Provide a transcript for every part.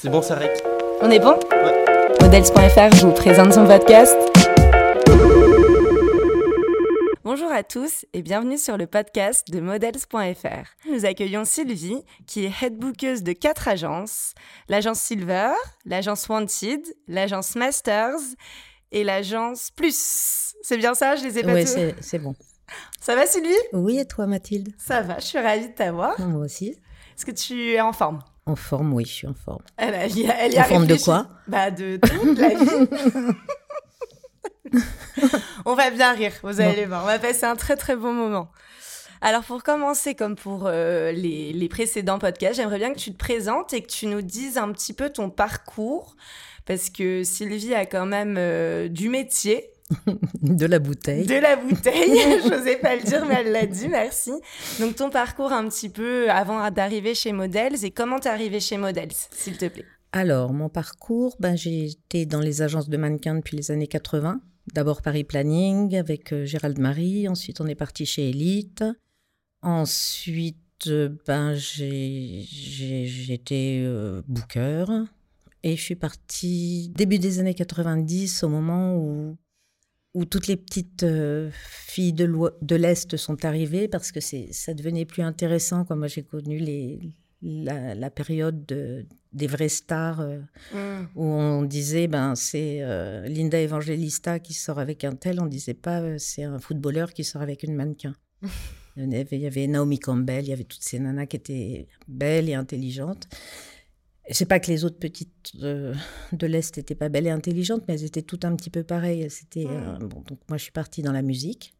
C'est bon, ça rec. On est bon Ouais. Models.fr vous présente son podcast. Bonjour à tous et bienvenue sur le podcast de Models.fr. Nous accueillons Sylvie, qui est headbookeuse de quatre agences l'agence Silver, l'agence Wanted, l'agence Masters et l'agence Plus. C'est bien ça Je les ai pas Oui, tous c'est c'est bon. Ça va Sylvie? Oui, et toi, Mathilde? Ça va, je suis ravie de t'avoir. Moi aussi. Est-ce que tu es en forme? En forme, oui, je suis en forme. elle, a- elle y a- elle y a En forme de quoi? Bah de toute la vie. on va bien rire, vous allez voir. On va passer un très très bon moment. Alors pour commencer, comme pour euh, les, les précédents podcasts, j'aimerais bien que tu te présentes et que tu nous dises un petit peu ton parcours. Parce que Sylvie a quand même euh, du métier, De la bouteille. de la bouteille. J'osais pas le dire, mais elle l'a dit, merci. Donc ton parcours un petit peu avant d'arriver chez Models et comment t'es arrivée chez Models, s'il te plaît? Alors, mon parcours, ben, j'ai été dans les agences de mannequins depuis les années 80. D'abord Paris Planning avec euh, Gérald Marie. Ensuite, on est parti chez Elite. Ensuite, euh, ben, j'étais euh, booker. Et je suis partie début des années 90, au moment où, où toutes les petites euh, filles de l'Est sont arrivées, parce que ça devenait plus intéressant. Quoi. Moi, j'ai connu les, la, la période de- des vraies stars euh, où on disait ben c'est euh, Linda Evangelista qui sort avec un tel, on disait pas c'est un footballeur qui sort avec une mannequin. il, y avait, il y avait Naomi Campbell, il y avait toutes ces nanas qui étaient belles et intelligentes. C'est pas que les autres petites de l'Est n'étaient pas belles et intelligentes, mais elles étaient toutes un petit peu pareilles. C'était, euh, bon, donc moi, je suis partie dans la musique.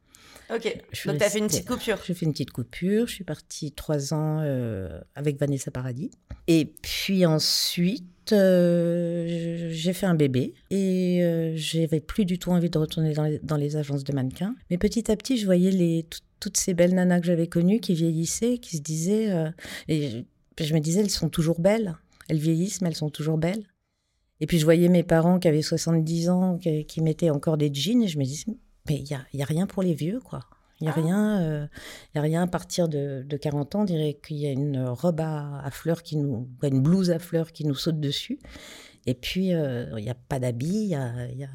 Ok, Je donc t'as fait une petite coupure. J'ai fait une petite coupure. Je suis partie trois ans euh, avec Vanessa Paradis. Et puis ensuite, euh, j'ai fait un bébé. Et euh, j'avais plus du tout envie de retourner dans les, dans les agences de mannequins. Mais petit à petit, je voyais les, tout- toutes ces belles nanas que j'avais connues qui vieillissaient, qui se disaient... et je, je me disais, elles sont toujours belles. Elles vieillissent, mais elles sont toujours belles. Et puis je voyais mes parents qui avaient 70 ans, qui, qui mettaient encore des jeans, et je me disais, mais il n'y a, y a rien pour les vieux, quoi. Il n'y a, Ah. rien, euh, y a rien à partir de, de 40 ans, on dirait qu'il y a une robe à, à fleurs qui nous, ou une blouse à fleurs qui nous saute dessus. Et puis, euh, il n'y a pas d'habits, y a, il y a-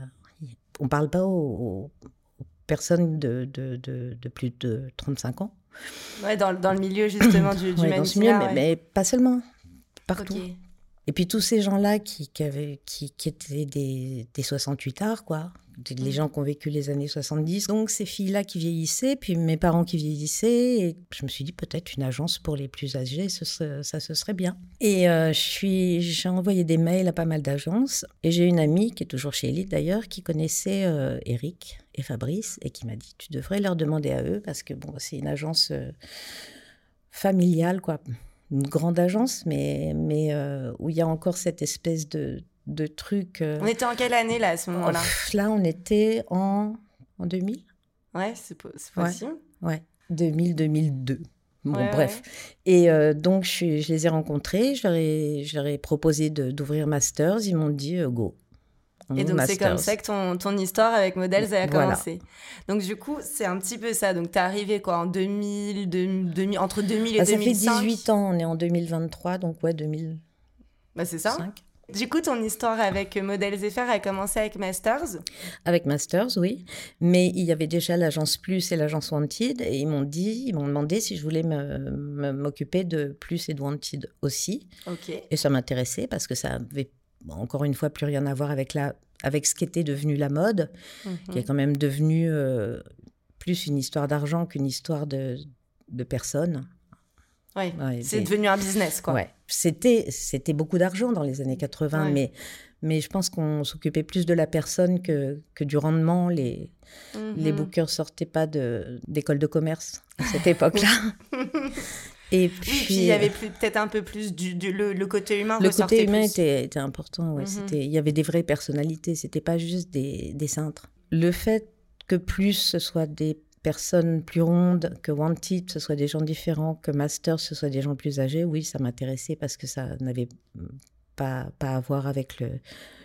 on ne parle pas aux, aux personnes de, de, de, plus de 35 ans. Ouais, dans, dans le milieu justement du, du Ouais, dans ce milieu, mannequinat, mais, ouais. mais pas seulement, partout. Et puis tous ces gens-là qui, qui, avaient, qui, qui étaient des, des 68 arts, quoi. Des- Les gens qui ont vécu les années 70. Donc ces filles-là qui vieillissaient, puis mes parents qui vieillissaient. Et je me suis dit peut-être une agence pour les plus âgés, ce serait- ça ce serait bien. Et euh, je suis, j'ai envoyé des mails à pas mal d'agences. Et j'ai une amie qui est toujours chez Elite d'ailleurs, qui connaissait euh, Eric et Fabrice et qui m'a dit tu devrais leur demander à eux parce que bon, c'est une agence euh, familiale, quoi une grande agence, mais, mais euh, où il y a encore cette espèce de, de truc. euh, On était en quelle année là à ce oh, moment-là pff, là, on était en, en 2000 Ouais, c'est po- c'est Ouais. possible. Ouais, 2000-2002. Bon, Ouais, bref. Et euh, donc, je, les ai rencontrés, je leur ai, je leur ai proposé d'ouvrir Masters, ils m'ont dit go. Et ouvre donc c'est comme ça que ton, ton histoire avec Models a Voilà. commencé. Donc du coup, c'est un petit peu ça. Donc t'es arrivé quoi en 2000, 2000, 2000, entre 2000 et Ah, ça fait 2005 18 ans, on est en 2023, donc ouais, 2005. Bah c'est ça. Du coup, ton histoire avec Models FR a commencé avec Masters. Avec Masters, oui. Mais il y avait déjà l'agence Plus et l'agence Wanted. Et ils m'ont dit, ils m'ont demandé si je voulais m'occuper de Plus et de Wanted aussi. Ok. Et ça m'intéressait parce que ça avait, bon, encore une fois, plus rien à voir avec, la, avec ce qu'était devenu la mode, qui est Mhm. quand même devenu euh, plus une histoire d'argent qu'une histoire de, de personnes. Ouais, c'est devenu un business quoi. Ouais. C'était, c'était beaucoup d'argent dans les années 80, Ouais. mais, mais je pense qu'on s'occupait plus de la personne que, que du rendement. Les, les Mhm. bookers sortaient pas de, d'école de commerce à cette époque-là. Et puis, Oui, puis il y avait plus- peut-être un peu plus du, du- le, le côté humain. le côté humain était, était important. Ouais. Mhm. C'était, il y avait des vraies personnalités, c'était pas juste des, des cintres. Le fait que plus ce soit des personnes plus rondes, que Wanted ce soit des gens différents, que Master ce soit des gens plus âgés, oui, ça m'intéressait parce que ça n'avait pas, pas à voir avec le,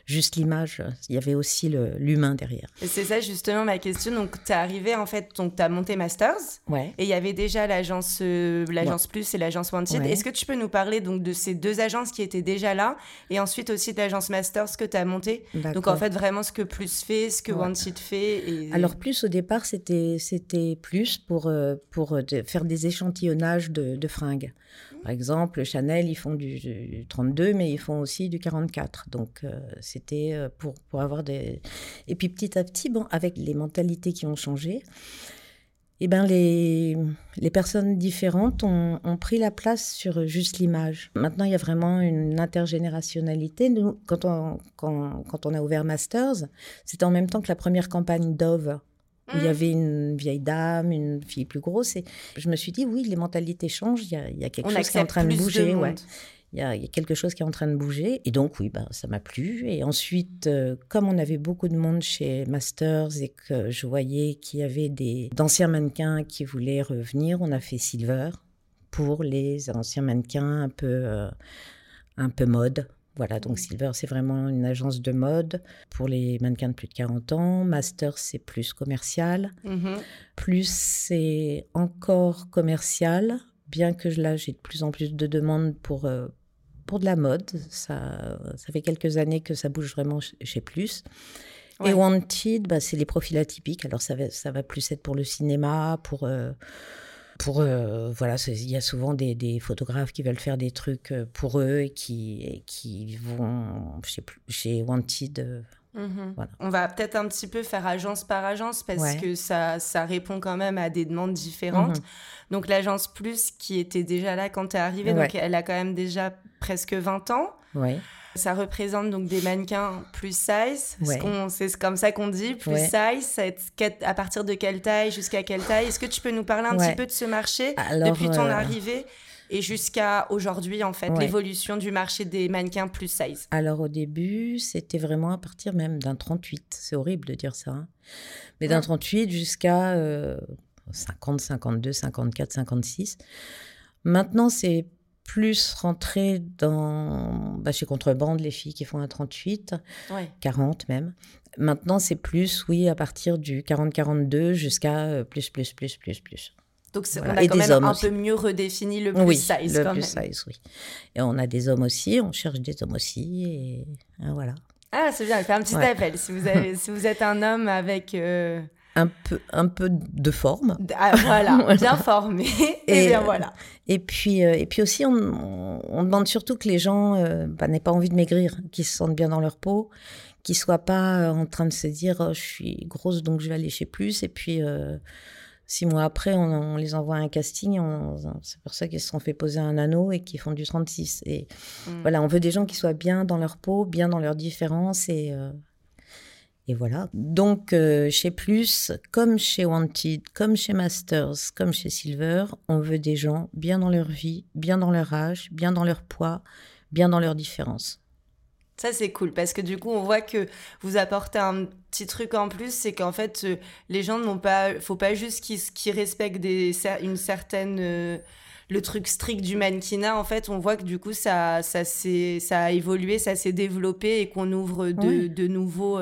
juste l'image, il y avait aussi l'humain derrière. C'est ça justement ma question. Donc tu es arrivé en fait, donc tu as monté Masters. Ouais. Et il y avait déjà l'agence euh, l'agence Plus et l'agence Wanted. Est-ce que tu peux nous parler donc de ces deux agences qui étaient déjà là et ensuite aussi de l'agence Masters que tu as montée? Donc en fait vraiment ce que Plus fait, ce que Wanted fait. Et... Alors Plus au départ c'était c'était Plus pour euh, pour euh, faire des échantillonnages de, de fringues. Par exemple, Chanel, ils font du, 32, mais ils font aussi du 44. Donc, euh, c'était euh, pour, pour avoir des... Et puis, petit à petit, bon, avec les mentalités qui ont changé, eh ben les, les personnes différentes ont, ont, pris la place sur juste l'image. Maintenant, il y a vraiment une intergénérationnalité. Nous, quand on, quand, quand on a ouvert Masters, c'était en même temps que la première campagne Dove il y mmh. avait une vieille dame, une fille plus grosse. Et je me suis dit, oui, les mentalités changent, il y a, il y a quelque chose qui est en train de bouger. ouais. Il, y a, il y, a, quelque chose qui est en train de bouger. Et donc, oui, ben, ça m'a plu. Et ensuite, euh, comme on avait beaucoup de monde chez Masters et que je voyais qu'il y avait des d'anciens mannequins qui voulaient revenir, on a fait Silver pour les anciens mannequins un peu, euh, un peu mode. Voilà, donc Silver, c'est vraiment une agence de mode pour les mannequins de plus de 40 ans. Master, c'est plus commercial. Mm-hmm. Plus, c'est encore commercial, bien que là, j'ai de plus en plus de demandes pour, euh, pour de la mode. Ça, ça fait quelques années que ça bouge vraiment chez Plus. Et Wanted, bah, c'est les profils atypiques. Alors, ça va, ça va plus être pour le cinéma, pour... Euh, pour euh, voilà, il y a souvent des, des, photographes qui veulent faire des trucs euh, pour eux et qui, qui vont chez Wanted. Mhm. voilà. On va peut-être un petit peu faire agence par agence parce que ça, ça répond quand même à des demandes différentes. Mhm. Donc l'agence Plus qui était déjà là quand tu es arrivée, donc elle a quand même déjà presque 20 ans. Ouais. Ça représente donc des mannequins plus size. C'est comme ça qu'on dit, plus size. À partir de quelle taille jusqu'à quelle taille Est-ce que tu peux nous parler un petit peu de ce marché depuis ton euh, arrivée? Et jusqu'à aujourd'hui, en fait, l'évolution du marché des mannequins plus size Alors au début, c'était vraiment à partir même d'un 38. C'est horrible de dire ça. Hein. Mais d'un 38 jusqu'à 50, 52, 54, 56. Maintenant, c'est plus rentrer dans bah, chez Contrebande, les filles qui font un 38, 40 même. Maintenant, c'est plus, oui, à partir du 40-42 jusqu'à euh, plus, plus, plus, plus, plus. Donc, on a quand même un peu mieux redéfini le plus oui, size. Le plus size, oui. Et on a des hommes aussi, on cherche des hommes aussi, et, voilà. Ah, c'est bien, fait un petit appel. Si vous, avez, si vous êtes un homme avec... Euh, un peu, un peu de forme. Ah, voilà, bien formé. et, bien voilà. Et puis, euh, et puis aussi, on, on, demande surtout que les gens euh, bah, n'aient pas envie de maigrir, qu'ils se sentent bien dans leur peau, qu'ils soient pas euh, en train de se dire oh, je suis grosse donc je vais aller chez plus. Et puis six mois après, on, les envoie à un casting. C'est pour ça qu'ils se sont fait poser un anneau et qu'ils font du 36. Et mm. voilà, on veut des gens qui soient bien dans leur peau, bien dans leurs différences et et voilà. Donc, euh, chez Plus, comme chez Wanted, comme chez Masters, comme chez Silver, on veut des gens bien dans leur vie, bien dans leur âge, bien dans leur poids, bien dans leurs différences. Ça, c'est cool parce que du coup, on voit que vous apportez un petit truc en plus, c'est qu'en fait, euh, les gens n'ont pas, faut pas juste qu'ils respectent des, une certaine, euh, le truc strict du mannequinat. En fait, on voit que du coup, ça, ça, ça a évolué, ça s'est développé et qu'on ouvre de, de nouveaux,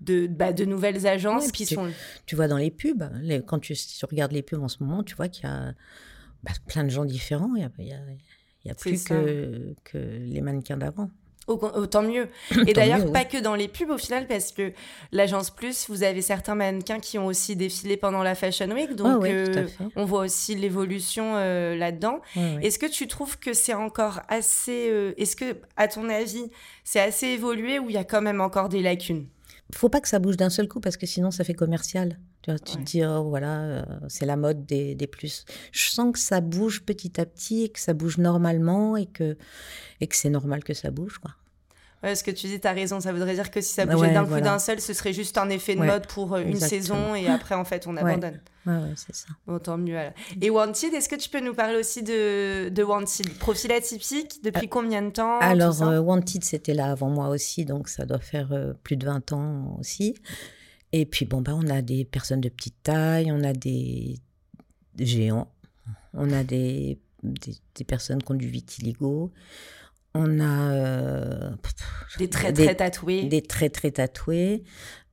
de, bah, de nouvelles agences qui sont... Tu vois dans les pubs, les, quand tu, regardes les pubs en ce moment, tu vois qu'il y a bah, plein de gens différents. Il a, y a, plus que, que les mannequins d'avant. Autant mieux. Et d'ailleurs, pas que dans les pubs au final, parce que l'agence Plus, vous avez certains mannequins qui ont aussi défilé pendant la Fashion Week, donc ah euh, on voit aussi l'évolution euh, là-dedans. Est-ce que tu trouves que c'est encore assez... Euh, est-ce que, à ton avis, c'est assez évolué ou il y a quand même encore des lacunes? Faut pas que ça bouge d'un seul coup parce que sinon ça fait commercial. Tu, vois, tu te dis, oh, voilà, euh, c'est la mode des, des, plus. Je sens que ça bouge petit à petit et que ça bouge normalement et que, et que c'est normal que ça bouge. Quoi. Ouais, ce que tu dis, tu as raison. Ça voudrait dire que si ça bougeait d'un coup d'un seul, ce serait juste un effet de mode pour euh, une saison et après, en fait, on abandonne. Ouais, ouais, c'est ça. Bon, tant mieux. Et Wanted, est-ce que tu peux nous parler aussi de, de Wanted? Profil atypique, depuis euh, combien de temps? Alors, euh, Wanted, c'était là avant moi aussi, donc ça doit faire plus de 20 ans aussi. Et puis, bon, bah, on a des personnes de petite taille, on a des, géants, on a des, des, des personnes qui ont du vitiligo. On a euh, des traits très tatoués. Des traits très tatoués,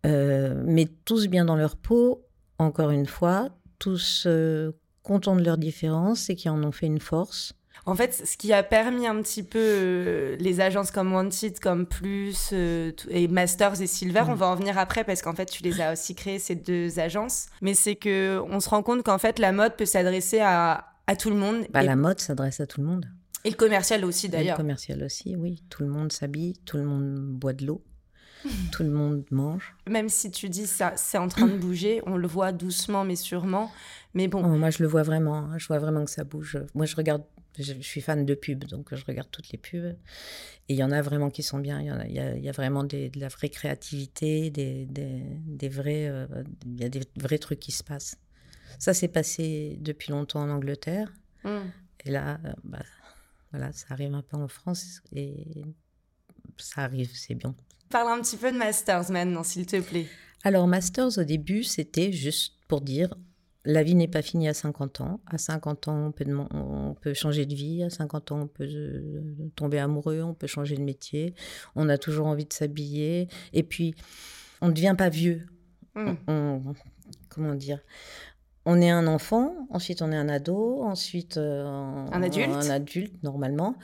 euh, mais tous bien dans leur peau, encore une fois, tous euh, contents de leurs différences et qui en ont fait une force. En fait, ce qui a permis un petit peu les agences comme Wanted, comme Plus et Masters et Silver, on mm. va en venir après parce qu'en fait, tu les as aussi créées ces deux agences. Mais c'est que on se rend compte qu'en fait, la mode peut s'adresser à, à tout le monde. Bah, La mode s'adresse à tout le monde. Et le commercial aussi d'ailleurs. Le commercial aussi, oui. Tout le monde s'habille, tout le monde boit de l'eau. tout le monde mange. Même si tu dis ça, c'est en train de bouger, on le voit doucement mais sûrement. Mais bon. Oh, moi, je le vois vraiment. Hein. Je vois vraiment que ça bouge. Moi, je regarde. Je, suis fan de pubs, donc je regarde toutes les pubs. Et il y en a vraiment qui sont bien. Il y, a, il y a, vraiment de la vraie créativité, des, des, vrais. Euh, il y a des vrais trucs qui se passent. Ça s'est passé depuis longtemps en Angleterre. Hmm. Et là, euh, bah, voilà, ça arrive un peu en France et ça arrive, c'est bien. Parle un petit peu de Masters maintenant, s'il te plaît. Alors, Masters, au début, c'était juste pour dire la vie n'est pas finie à 50 ans. À 50 ans, on peut, on peut changer de vie. À 50 ans, on peut euh, tomber amoureux, on peut changer de métier. On a toujours envie de s'habiller. Et puis, on ne devient pas vieux. Hmm. comment dire? On est un enfant, ensuite on est un ado, ensuite euh, un adulte. Un adulte normalement.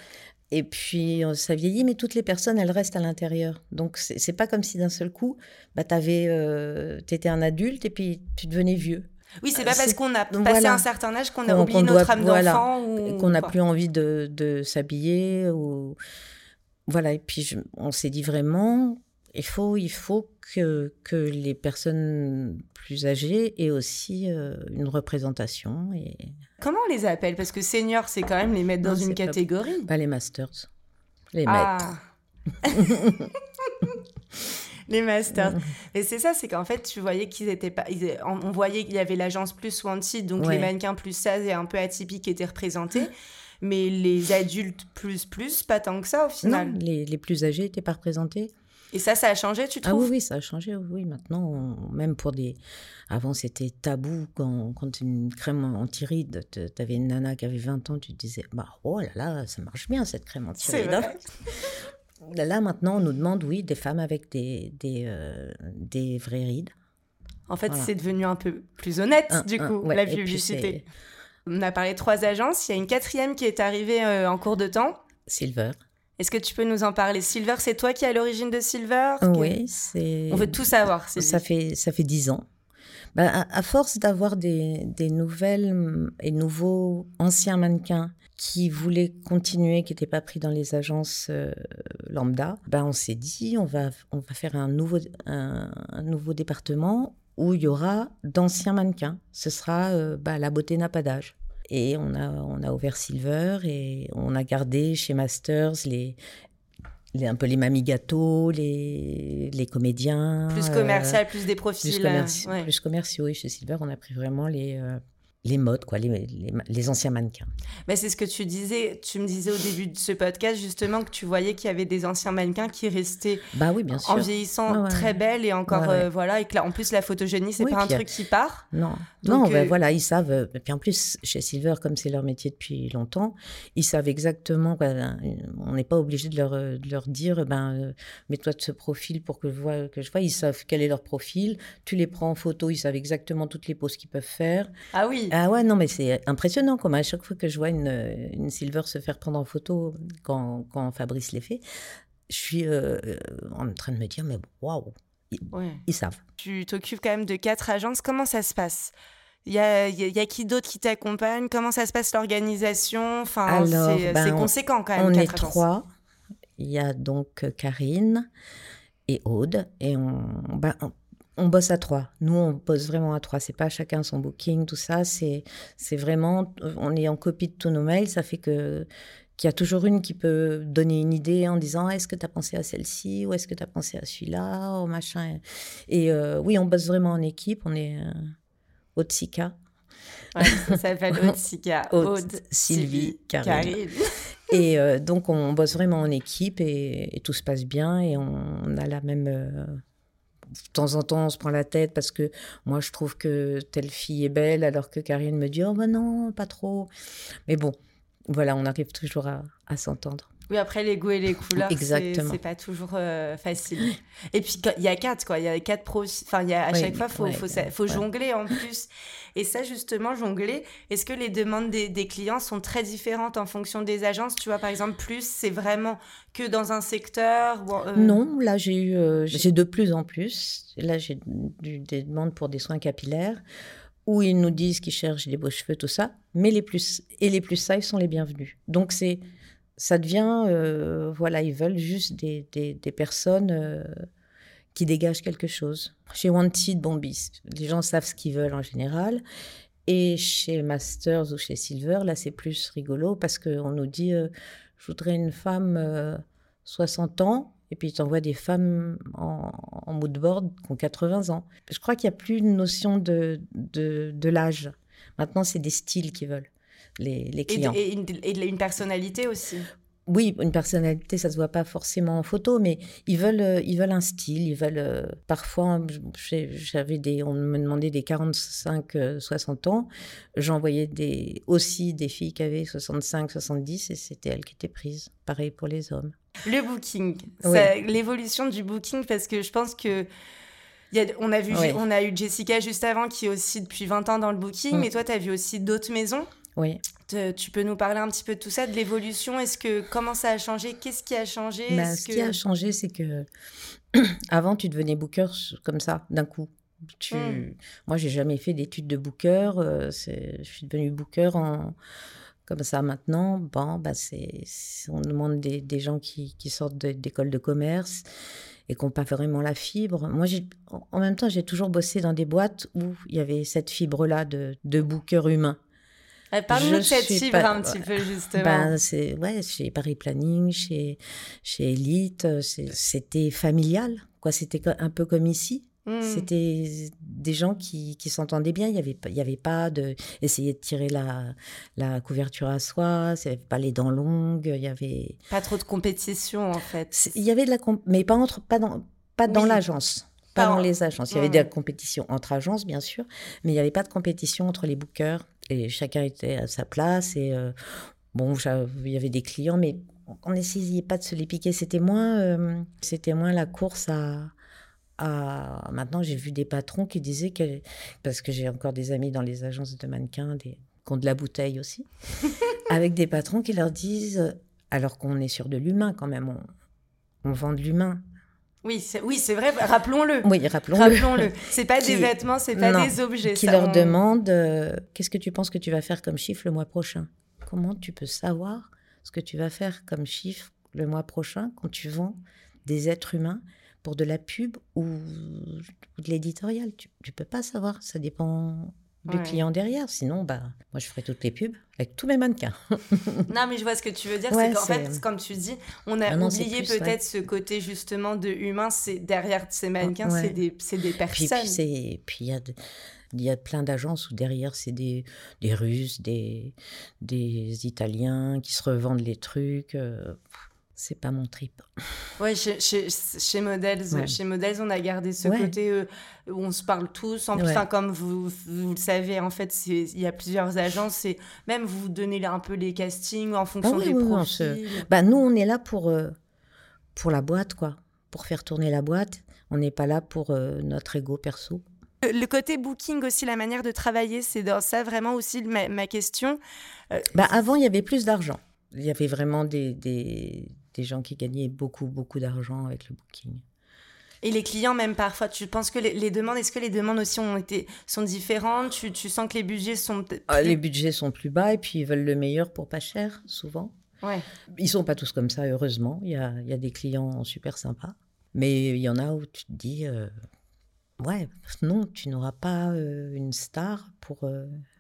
Et puis euh, ça vieillit, mais toutes les personnes, elles restent à l'intérieur. Donc c'est pas comme si d'un seul coup, bah, tu euh, étais un adulte et puis tu devenais vieux. Oui, c'est pas parce qu'on a passé un certain âge qu'on a oublié notre âme d'enfant. Qu'on n'a plus envie de, s'habiller. Ou... Voilà, et puis on s'est dit vraiment, il faut, il faut que, que les personnes plus âgées aient aussi euh, une représentation. Et... Comment on les appelle? Parce que seniors, c'est quand même les mettre dans une catégorie. Pas... les masters. Les ah. maîtres. les masters. Et c'est ça, c'est qu'en fait, tu voyais qu'ils étaient pas. on voyait qu'il y avait l'agence plus wanted, donc les mannequins plus saz et un peu atypiques étaient représentés. mais les adultes plus plus, pas tant que ça au final. Non, les, les plus âgés n'étaient pas représentés. Et ça, ça a changé, tu trouves Ah oui, oui, ça a changé. Oui, maintenant, même pour des. Avant, c'était tabou quand, quand une crème anti-rides, tu avais une nana qui avait 20 ans, tu te disais, bah, oh là là, ça marche bien cette crème anti-rides. Là, maintenant, on nous demande, oui, des femmes avec des, des, euh, des vraies rides. En fait, c'est devenu un peu plus honnête, du coup, la publicité. On a parlé de trois agences. Il y a une quatrième qui est arrivée euh, en cours de temps. Silver. Est-ce que tu peux nous en parler? Silver, c'est toi qui as l'origine de Silver? Oui, c'est. On veut tout savoir. Ça fait ça fait dix ans. Bah, à, force d'avoir des, nouvelles et nouveaux anciens mannequins qui voulaient continuer, qui n'étaient pas pris dans les agences euh, lambda, bah, on s'est dit on va on va faire un nouveau un, nouveau département où il y aura d'anciens mannequins. Ce sera euh, bah, la beauté n'a pas d'âge. Et on a, on a ouvert Silver et on a gardé chez Masters les, les, un peu les mamies gâteaux, les, les comédiens. Plus commercial, plus des profils. Plus, euh, plus commerciaux, oui. Chez Silver, on a pris vraiment les, euh, les modes, quoi, les, les, anciens mannequins. Mais c'est ce que tu disais, tu me disais au début de ce podcast justement que tu voyais qu'il y avait des anciens mannequins qui restaient bah oui, bien sûr. en vieillissant très belles et encore euh, voilà et que là, en plus la photogénie c'est pas un truc qui part. Non, non, ben, voilà ils savent. Euh, et puis en plus chez Silver comme c'est leur métier depuis longtemps, ils savent exactement. on n'est pas obligé de leur, de leur dire ben mets-toi de ce profil pour que je vois que je vois. Ils savent quel est leur profil. Tu les prends en photo, ils savent exactement toutes les poses qu'ils peuvent faire. Ah oui. Ah ouais, non, mais c'est impressionnant. Comme à chaque fois que je vois une, une Silver se faire prendre en photo quand, quand Fabrice les fait, je suis euh, en train de me dire, mais waouh, ils, savent. Tu t'occupes quand même de quatre agences. Comment ça se passe? Il y a, y a, qui d'autre qui t'accompagne? Comment ça se passe l'organisation? Enfin, c'est ben, conséquent quand même. On est trois. Il y a donc Karine et Aude. Et on, ben, on on bosse à trois. Nous, on bosse vraiment à trois. C'est pas chacun son booking, tout ça. C'est, c'est vraiment, on est en copie de tous nos mails. Ça fait que qu'il y a toujours une qui peut donner une idée en disant est-ce que tu as pensé à celle-ci ou est-ce que tu as pensé à celui-là? Ou machin. Et euh, oui, on bosse vraiment en équipe. On est euh, Otsika. ça s'appelle Otsika. Aude, Sylvie, Karine. et euh, donc, on bosse vraiment en équipe et, tout se passe bien et on, a la même euh, de temps en temps, on se prend la tête parce que moi, je trouve que telle fille est belle, alors que Karine me dit Oh, ben non, pas trop. Mais bon, voilà, on arrive toujours à, s'entendre. Oui, après les goûts et les couleurs, c'est pas toujours euh, facile. Et puis il y a quatre quoi, il y a quatre pros. Enfin, il y a à chaque fois, faut faut, faut jongler en plus. Et ça justement, jongler. Est-ce que les demandes des, des, clients sont très différentes en fonction des agences? Tu vois, par exemple, plus c'est vraiment que dans un secteur euh Non, là j'ai eu, euh, j'ai de plus en plus. Là j'ai des demandes pour des soins capillaires où ils nous disent qu'ils cherchent des beaux cheveux, tout ça. Mais les plus et les plus ça, ils sont les bienvenus. Donc c'est ça devient, euh, voilà, ils veulent juste des, des, personnes euh, qui dégagent quelque chose. Chez Wanted, bon, les gens savent ce qu'ils veulent en général. Et chez Masters ou chez Silver, là, c'est plus rigolo parce qu'on nous dit, euh, je voudrais une femme 60 ans, et puis tu envoies des femmes en, en mood board qui ont 80 ans. Je crois qu'il n'y a plus une notion de, de, de l'âge. Maintenant, c'est des styles qu'ils veulent les, clients. Et, et, une, personnalité aussi oui, une personnalité, ça se voit pas forcément en photo, mais ils veulent, euh, ils veulent un style, ils veulent euh, parfois. J'avais des, on me demandait des 45, 60 euh, ans. J'envoyais des aussi des filles qui avaient 65, 70 et c'était elles qui étaient prises. Pareil pour les hommes. Le booking, l'évolution du booking, parce que je pense que on, a vu, on a eu Jessica juste avant qui est aussi depuis 20 ans dans le booking, mm. mais toi, tu as vu aussi d'autres maisons? Oui. tu peux nous parler un petit peu de tout ça, de l'évolution? Est-ce que comment ça a changé? Qu'est-ce qui a changé? Bah, Ce qui a changé, c'est que avant, tu devenais booker comme ça, d'un coup. Tu... Hmm. Moi, j'ai jamais fait d'études de booker. Euh, je suis devenue booker en comme ça maintenant. Bon, bah c'est on demande des, des gens qui, qui sortent d'écoles de commerce et qui n'ont pas vraiment la fibre. Moi, en même temps, j'ai toujours bossé dans des boîtes où il y avait cette fibre-là de, de booker humain. Parle-nous de cette fibre un petit peu, justement. Ben, c'est, ouais, chez Paris Planning, chez, chez Elite, euh, c'était familial. Quoi, c'était un peu comme ici. Hmm. C'était des gens qui, qui s'entendaient bien. Il n'y avait, il y avait pas de. Essayer de tirer la, la couverture à soi. Il n'y avait pas les dents longues. Il y avait. Pas trop de compétition, en fait. Il y avait de la. Mais pas, entre, pas dans, pas dans l'agence. Pas dans les agences. Il y avait de la compétition entre agences, bien sûr, mais il n'y avait pas de compétition entre les bookers et chacun était à sa place. Et euh, bon, il y avait des clients, mais on n'essayait pas de se les piquer. C'était moins, euh, c'était moins la course à. à... Maintenant, j'ai vu des patrons qui disaient que. Parce que j'ai encore des amis dans les agences de mannequins, des... qui ont de la bouteille aussi, avec des patrons qui leur disent. Alors qu'on est sur de l'humain quand même, on, on vend de l'humain. Oui, c'est, oui, c'est vrai, rappelons-le. Oui, rappelons-le. Rappelons-le. C'est pas des vêtements, c'est pas des objets. Qui leur demande euh, qu'est-ce que tu penses que tu vas faire comme chiffre le mois prochain? Comment tu peux savoir ce que tu vas faire comme chiffre le mois prochain quand tu vends des êtres humains pour de la pub ou, de l'éditorial? Tu ne peux pas savoir, ça dépend du client derrière. Sinon, bah, moi, je ferai toutes les pubs avec tous mes mannequins. non, mais je vois ce que tu veux dire. c'est qu'en fait, comme tu dis, on a oublié peut-être ce côté justement de humain. C'est derrière ces mannequins, c'est des, des, personnes. Puis, puis il y a il y a plein d'agences où derrière, c'est des, des Russes, des, des Italiens qui se revendent les trucs. C'est pas mon trip. Ouais, chez, chez, chez Models, chez Models, on a gardé ce côté euh, où on se parle tous. En plus, comme vous, vous, le savez, en fait, il y a plusieurs agences et même vous donnez un peu les castings en fonction ah des profils. bah, nous, on est là pour, euh, pour la boîte, quoi. Pour faire tourner la boîte. On n'est pas là pour euh, notre ego perso. Le côté booking aussi, la manière de travailler, c'est dans ça vraiment aussi ma, ma question. Bah, avant, il y avait plus d'argent. Il y avait vraiment des, des, des gens qui gagnaient beaucoup, beaucoup d'argent avec le booking. Et les clients, même parfois, tu penses que les, demandes, est-ce que les demandes aussi ont été, sont différentes? Tu, tu sens que les budgets sont. Ah, les budgets sont plus bas et puis ils veulent le meilleur pour pas cher, souvent. Ouais. Ils sont pas tous comme ça, heureusement. Il y a, y a des clients super sympas. Mais il y en a où tu te dis, euh, ouais, non, tu n'auras pas euh, une star pour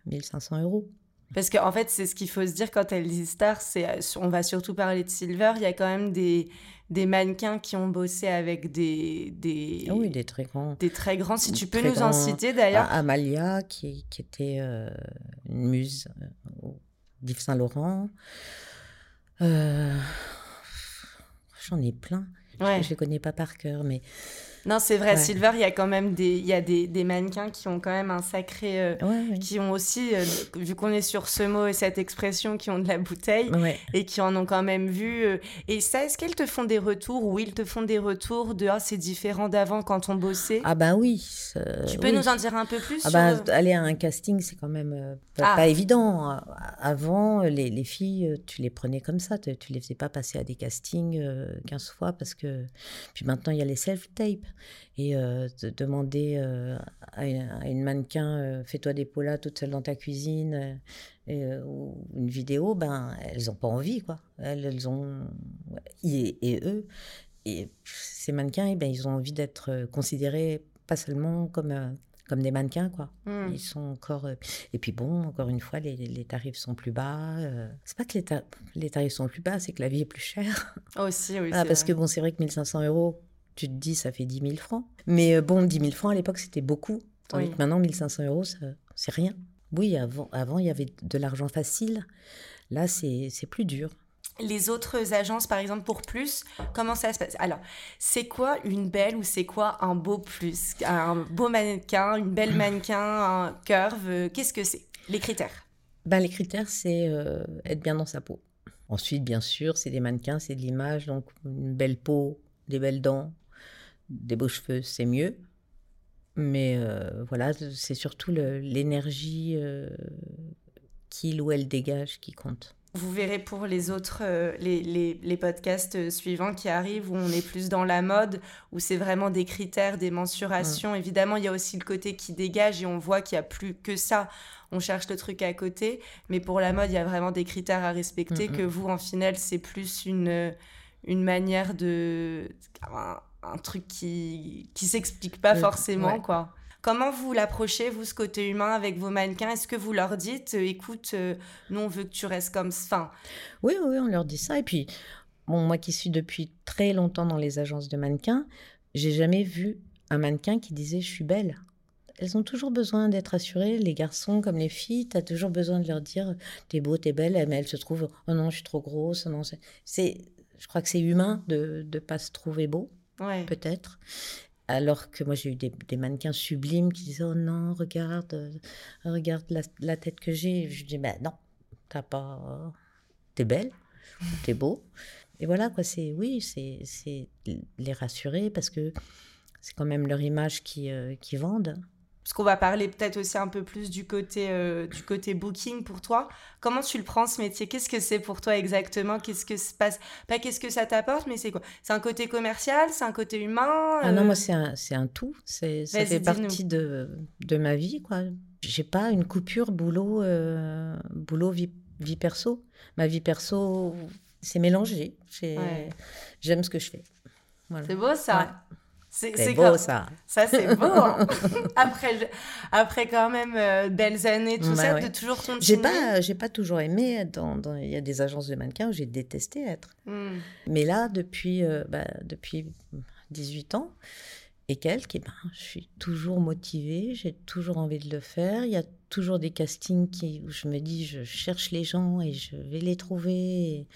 1500 euh, euros. Parce qu'en fait, c'est ce qu'il faut se dire quand elle dit star, c'est, euh, on va surtout parler de Silver, il y a quand même des, des mannequins qui ont bossé avec des... des ah oui, des très grands. Des très grands, si tu peux nous en citer d'ailleurs. Ah, Amalia, qui, qui était euh, une muse euh, d'Yves Saint-Laurent. J'en ai plein. Je ne les connais pas par cœur, mais Non, c'est vrai, Silver, il y a quand même des, il y a des, des, mannequins qui ont quand même un sacré. Euh, qui ont aussi, euh, vu qu'on est sur ce mot et cette expression, qui ont de la bouteille et qui en ont quand même vu. Euh, et ça, est-ce qu'elles te font des retours ou ils te font des retours de ah, c'est différent d'avant quand on bossait? Ah, ben oui. tu peux nous en dire un peu plus ah ben, Aller à un casting, c'est quand même pas, ah. évident. Avant, les, les, filles, tu les prenais comme ça. Tu, tu les faisais pas passer à des castings 15 fois parce que. Puis maintenant, il y a les self-tapes. Et euh, de demander euh, à, une, mannequin euh, fais-toi des polas toute seule dans ta cuisine ou une vidéo, ben elles n'ont pas envie quoi. Elles, elles ont et, et, eux et ces mannequins, eh ben, ils ont envie d'être considérés pas seulement comme comme des mannequins, quoi. Hmm. Ils sont encore. Et puis bon, encore une fois, les, les tarifs sont plus bas. C'est pas que les, les, tarifs sont plus bas, c'est que la vie est plus chère. Aussi, oui. Ah, parce que bon, c'est vrai que 1500 euros tu te dis, ça fait 10 000 francs. Mais euh, bon, 10 000 francs à l'époque, c'était beaucoup. Tandis que maintenant, 1500 euros, c'est rien. Oui, avant, avant, il y avait de l'argent facile. Là, c'est plus dur. Les autres agences, par exemple, pour plus, comment ça se passe? Alors, c'est quoi une belle ou c'est quoi un beau plus? Un beau mannequin, une belle mannequin, un curve, euh, qu'est-ce que c'est? Les critères ben, Les critères, c'est euh, être bien dans sa peau. Ensuite, bien sûr, c'est des mannequins, c'est de l'image, donc une belle peau, des belles dents, des beaux cheveux, c'est mieux. Mais euh, voilà, c'est surtout l'énergie euh, qu'il ou elle dégage qui compte. Vous verrez pour les autres, euh, les, les, podcasts suivants qui arrivent, où on est plus dans la mode, où c'est vraiment des critères, des mensurations. Évidemment, il y a aussi le côté qui dégage et on voit qu'il n'y a plus que ça. On cherche le truc à côté. Mais pour la mode, il y a vraiment des critères à respecter que vous, en final, c'est plus une, une manière de un truc qui qui s'explique pas forcément quoi. Comment vous l'approchez, vous, ce côté humain avec vos mannequins? Est-ce que vous leur dites, euh, écoute, euh, nous, on veut que tu restes comme ça Oui, oui, on leur dit ça. Et puis, bon, moi qui suis depuis très longtemps dans les agences de mannequins, j'ai jamais vu un mannequin qui disait je suis belle. Elles ont toujours besoin d'être assurées, les garçons comme les filles, tu as toujours besoin de leur dire t'es beau, t'es belle, mais elles se trouvent oh non, je suis trop grosse, non, c'est je crois que c'est humain de ne pas se trouver beau peut-être. Alors que moi, j'ai eu des, mannequins sublimes qui disaient Oh non, regarde, euh, regarde la, tête que j'ai. Je dis Ben non, t'as pas. T'es belle, t'es beau. Et voilà, quoi, c'est. Oui, c'est les rassurer parce que c'est quand même leur image qui, euh, qui vendent. Parce qu'on va parler peut-être aussi un peu plus du côté, euh, du côté booking pour toi. Comment tu le prends ce métier? Qu'est-ce que c'est pour toi exactement? Qu'est-ce que se passe? Pas qu'est-ce que ça t'apporte, mais c'est quoi? C'est un côté commercial? C'est un côté humain? Ah non, moi c'est un, un, tout. Ça fait partie de, de, ma vie, quoi. J'ai pas une coupure boulot, euh, boulot vie, vie perso. Ma vie perso, c'est mélangé. J'aime ce que je fais. C'est beau ça. C'est beau ça. Ça c'est beau. Hein. après, après quand même euh, belles années, tout ça, de toujours continuer. J'ai pas, j'ai pas toujours aimé. Dans, dans, il y a des agences de mannequins où j'ai détesté être. Hmm. Mais là, depuis, euh, bah, depuis 18 ans et quelques, eh ben, je suis toujours motivée. J'ai toujours envie de le faire. Il y a toujours des castings qui, où je me dis, je cherche les gens et je vais les trouver. Et,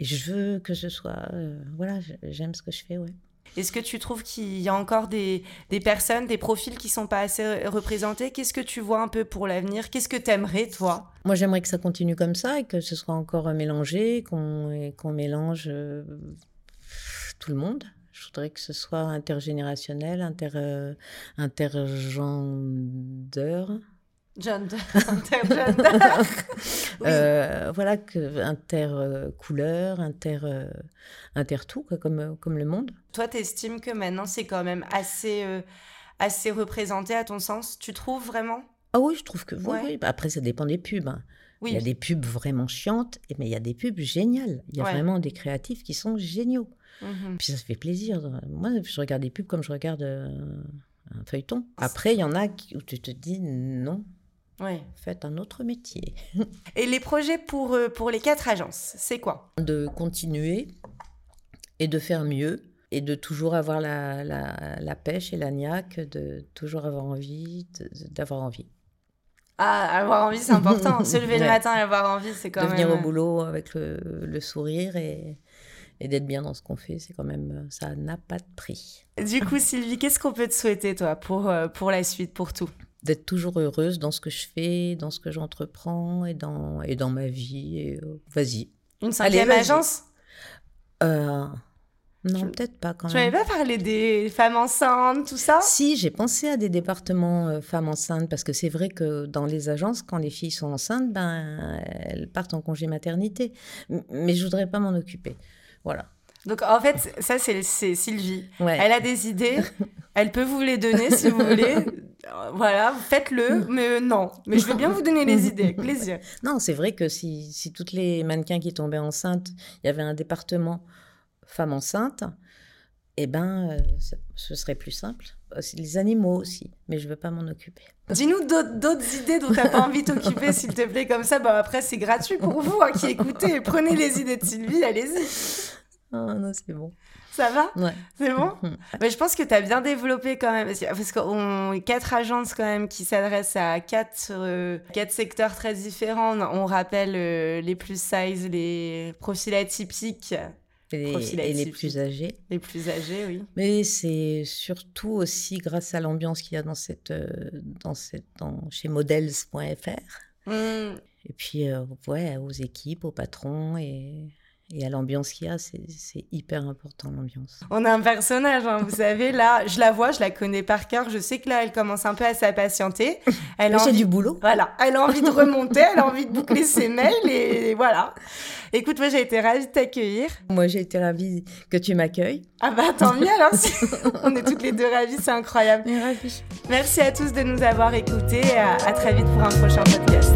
je veux que ce soit, euh, voilà, j'aime ce que je fais, ouais. Est-ce que tu trouves qu'il y a encore des, des, personnes, des profils qui sont pas assez représentés? Qu'est-ce que tu vois un peu pour l'avenir? Qu'est-ce que tu aimerais, toi? Moi, j'aimerais que ça continue comme ça et que ce soit encore mélangé, qu'on qu'on mélange euh, tout le monde. Je voudrais que ce soit intergénérationnel, inter, euh, intergendeur. Gender, euh, voilà, que, inter euh, inter, euh, inter tout, comme, comme le monde. Toi, tu estimes que maintenant, c'est quand même assez, assez représenté à ton sens? Tu trouves vraiment? Ah oui, je trouve que oui. Bah, après, ça dépend des pubs. Hein. Il y a des pubs vraiment chiantes, mais il y a des pubs géniales. Il y a vraiment des créatifs qui sont géniaux. Mhm. Puis ça se fait plaisir. Moi, je regarde des pubs comme je regarde un feuilleton. Après, il y en a où tu te dis non, Ouais. Faites un autre métier. Et les projets pour, euh, pour les quatre agences, c'est quoi? De continuer et de faire mieux et de toujours avoir la, la, la pêche et la niaque, de toujours avoir envie, d'avoir envie. Ah, avoir envie, c'est important. Se lever le matin et avoir envie, c'est quand de même... venir au boulot avec le, le sourire et, et d'être bien dans ce qu'on fait, c'est quand même, ça n'a pas de prix. Du coup, Sylvie, qu'est-ce qu'on peut te souhaiter, toi, pour, pour la suite, pour tout? D'être toujours heureuse dans ce que je fais, dans ce que j'entreprends et dans, et dans ma vie. Et, vas-y. Une cinquième agence? Euh, non, peut-être pas quand même. Tu n'avais pas parlé des femmes enceintes, tout ça? Si, j'ai pensé à des départements euh, femmes enceintes parce que c'est vrai que dans les agences, quand les filles sont enceintes, ben, elles partent en congé maternité. Mais je voudrais pas m'en occuper. Voilà. Donc en fait, ça c'est Sylvie. Elle a des idées, elle peut vous les donner si vous voulez. Voilà, faites-le, mais non. Mais je vais bien vous donner les idées, avec plaisir. Non, c'est vrai que si, si toutes les mannequins qui tombaient enceintes, il y avait un département femme enceinte, eh ben, euh, ce serait plus simple. Euh, les animaux aussi, mais je ne veux pas m'en occuper. Dis-nous d'autres idées dont tu n'as pas envie de t'occuper, s'il te plaît, comme ça, bah, après, c'est gratuit pour vous hein, qui écoutez. Prenez les idées de Sylvie, allez-y. Ah non, c'est bon. Ça va? Ouais. C'est bon? Mais je pense que tu as bien développé quand même, parce qu'on a quatre agences quand même qui s'adressent à quatre, euh, quatre secteurs très différents. On rappelle les plus size, les profils atypiques, et, les plus âgés. Les plus âgés, oui. Mais c'est surtout aussi grâce à l'ambiance qu'il y a dans cette, euh, dans cette, dans, chez models.fr. Mmh. Et puis, euh, ouais, aux équipes, aux patrons et et à l'ambiance qu'il y a, c'est hyper important l'ambiance. On a un personnage, hein, vous savez, là, je la vois, je la connais par cœur, je sais que là, elle commence un peu à s'impatienter. Elle a envie... du boulot. Voilà, elle a envie de remonter, elle a envie de boucler ses mails et voilà. Écoute, moi j'ai été ravie de t'accueillir. Moi j'ai été ravie que tu m'accueilles. Ah bah tant mieux alors, on est toutes les deux ravies, c'est incroyable. Merci. Merci à tous de nous avoir écoutés, à, à très vite pour un prochain podcast.